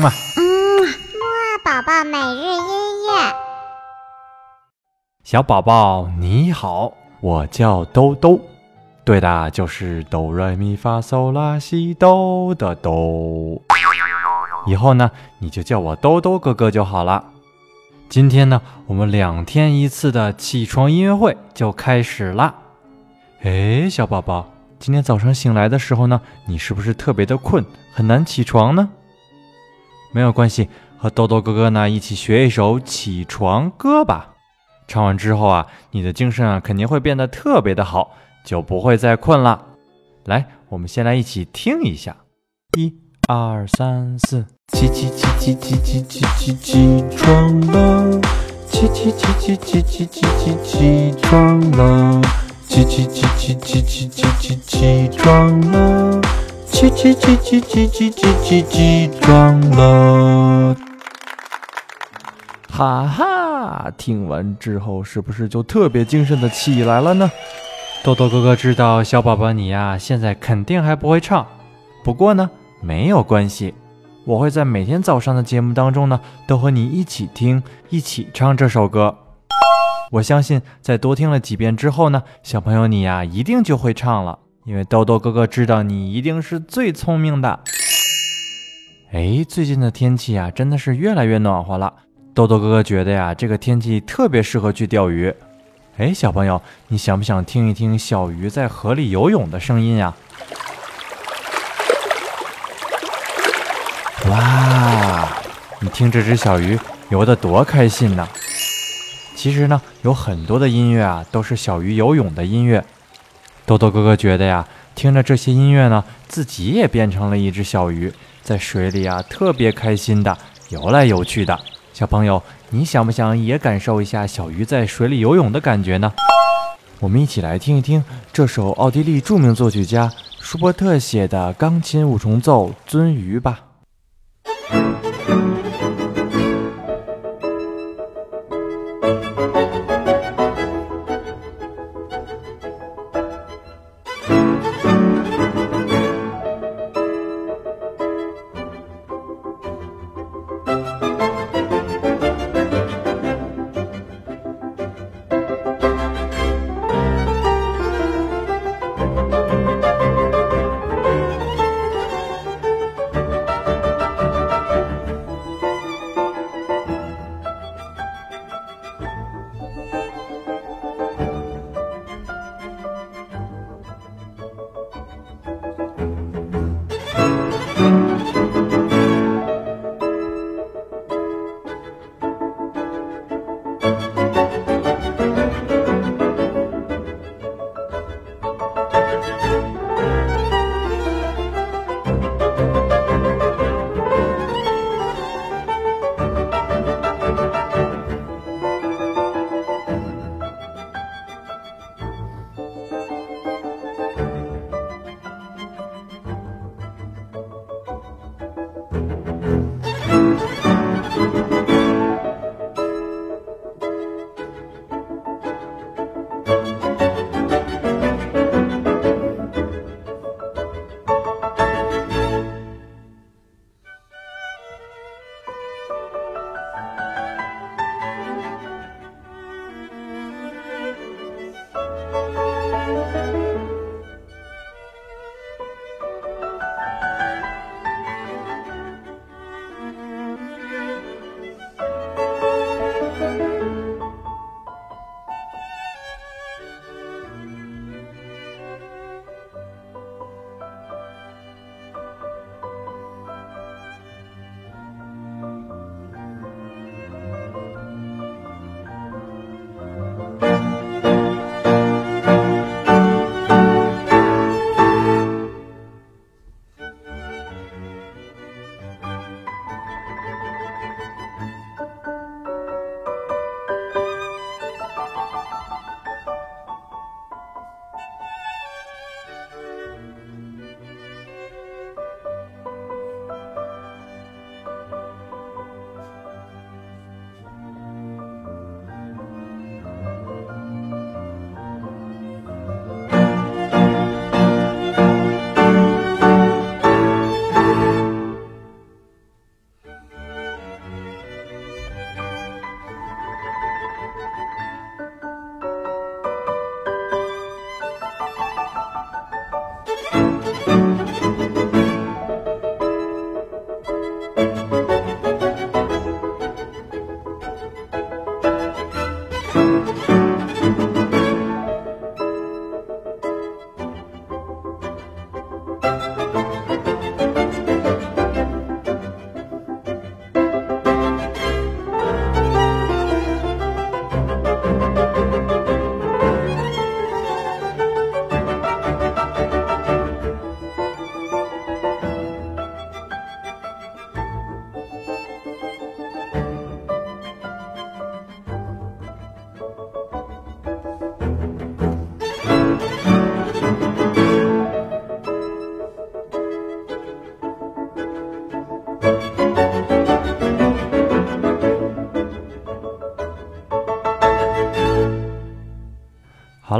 嗯嘛，嗯，木二宝宝每日音乐。小宝宝你好，我叫兜兜，对的，就是哆来咪发嗦拉西哆的哆。以后呢，你就叫我兜兜哥哥就好了。今天呢，我们两天一次的起床音乐会就开始啦。哎，小宝宝，今天早上醒来的时候呢，你是不是特别的困，很难起床呢？没有关系，和豆豆哥哥呢一起学一首起床歌吧。唱完之后啊，你的精神啊肯定会变得特别的好，就不会再困了。来，我们先来一起听一下，一、二、三、四，起起起起起起起起起床了，起起起起起起起起起床了，起起起起起起起起起床了，起起起起起起起起起床了。哈哈！听完之后是不是就特别精神的起来了呢？豆豆哥哥知道小宝宝你呀，现在肯定还不会唱，不过呢，没有关系，我会在每天早上的节目当中呢，都和你一起听，一起唱这首歌。我相信在多听了几遍之后呢，小朋友你呀，一定就会唱了，因为豆豆哥哥知道你一定是最聪明的。哎，最近的天气啊，真的是越来越暖和了。豆豆哥哥觉得呀，这个天气特别适合去钓鱼。哎，小朋友，你想不想听一听小鱼在河里游泳的声音呀？哇，你听这只小鱼游得多开心呐！其实呢，有很多的音乐啊，都是小鱼游泳的音乐。豆豆哥哥觉得呀，听着这些音乐呢，自己也变成了一只小鱼，在水里啊，特别开心的游来游去的。小朋友，你想不想也感受一下小鱼在水里游泳的感觉呢？我们一起来听一听这首奥地利著名作曲家舒伯特写的钢琴五重奏《鳟鱼》吧。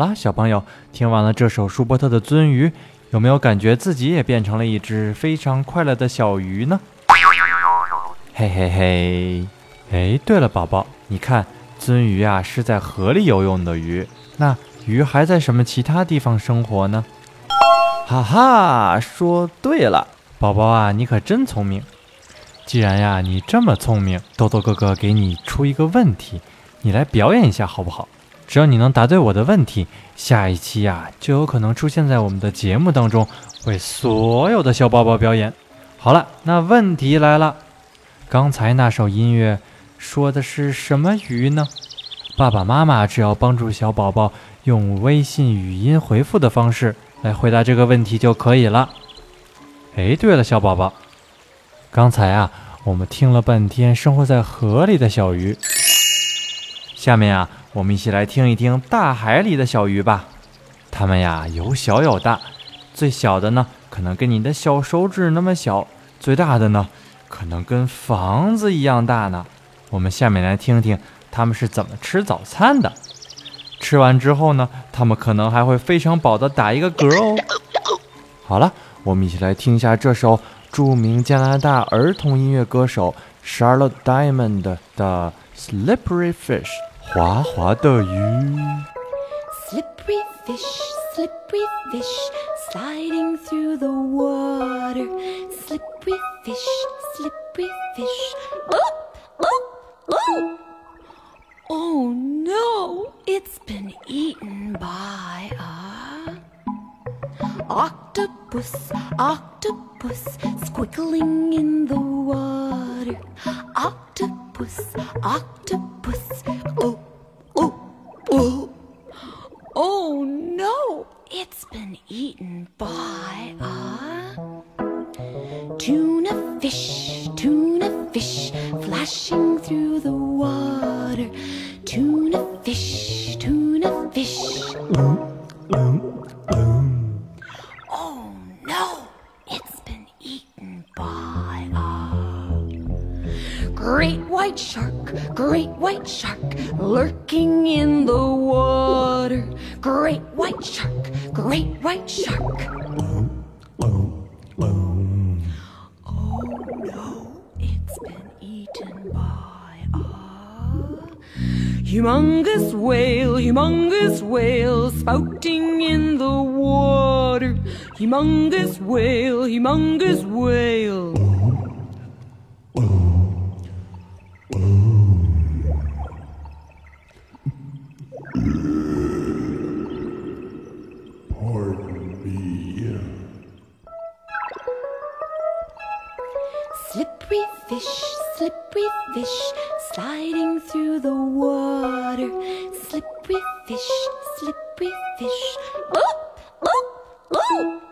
啦，小朋友，听完了这首舒伯特的《鳟鱼》，有没有感觉自己也变成了一只非常快乐的小鱼呢？嘿嘿嘿！哎，对了，宝宝，你看，鳟鱼啊是在河里游泳的鱼，那鱼还在什么其他地方生活呢？哈哈，说对了，宝宝啊，你可真聪明。既然呀你这么聪明，豆豆哥哥给你出一个问题，你来表演一下好不好？只要你能答对我的问题，下一期呀就有可能出现在我们的节目当中，为所有的小宝宝表演。好了，那问题来了，刚才那首音乐说的是什么鱼呢？爸爸妈妈只要帮助小宝宝用微信语音回复的方式来回答这个问题就可以了。哎，对了，小宝宝，刚才啊我们听了半天生活在河里的小鱼，下面啊。我们一起来听一听大海里的小鱼吧，它们呀有小有大，最小的呢可能跟你的小手指那么小，最大的呢可能跟房子一样大呢。我们下面来听听它们是怎么吃早餐的。吃完之后呢，它们可能还会非常饱的打一个嗝哦。好了，我们一起来听一下这首著名加拿大儿童音乐歌手 Charlotte Diamond 的《Slippery Fish》。滑滑的鱼。Slippery fish, slippery fish, sliding through the water. Slippery fish, slippery fish. Oh, oh, oh! Oh no, it's been eaten by a octopus, octopus, squiggling in the water. Octopus, octopus, Fish, tuna fish. Oh no, it's been eaten by a great white shark, great white shark, lurking in the water. Great white shark, great white shark. Oh no, it's been eaten by humongous whale, humongous whale, spouting in the water. Humongous whale, humongous whale. Slippery fish, slippery fish, sliding through the water. Slippery fish, slippery fish. Oh, oh, oh!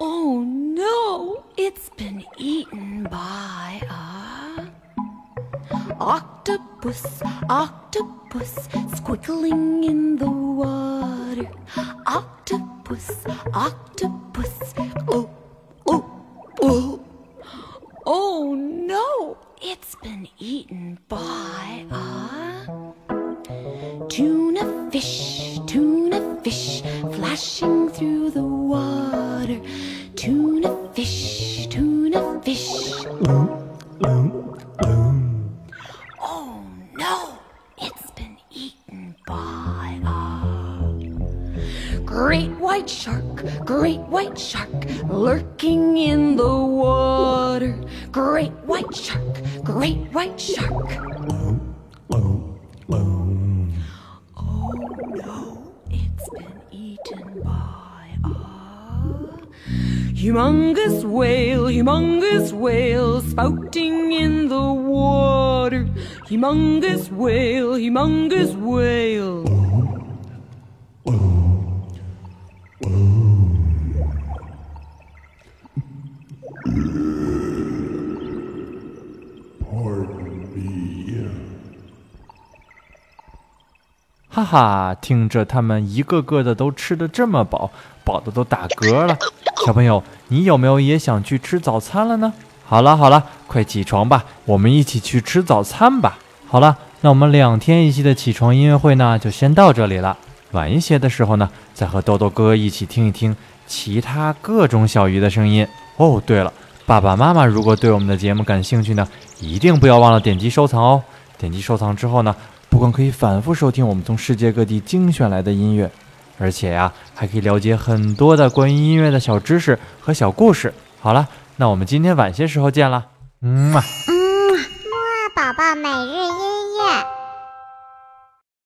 Oh no, it's been eaten by a octopus, octopus, squiggling in the water. Octopus, octopus, eaten by a tuna fish, tuna fish, flashing great white shark, great white shark, lurking in the water. Great white shark, great white shark. Oh no, it's been eaten by a humongous whale, humongous whale, spouting in the water. Humongous whale, humongous whale. 哈哈，听着他们一个个的都吃得这么饱，饱的都打嗝了。小朋友，你有没有也想去吃早餐了呢？好了好了，快起床吧，我们一起去吃早餐吧。好了，那我们两天一期的起床音乐会呢，就先到这里了。晚一些的时候呢，再和豆豆哥一起听一听其他各种小鱼的声音。哦，对了，爸爸妈妈如果对我们的节目感兴趣呢，一定不要忘了点击收藏哦。点击收藏之后呢，不光可以反复收听我们从世界各地精选来的音乐，而且呀，还可以了解很多的关于音乐的小知识和小故事。好了，那我们今天晚些时候见了，嗯嘛。嗯，木啊宝宝每日音乐。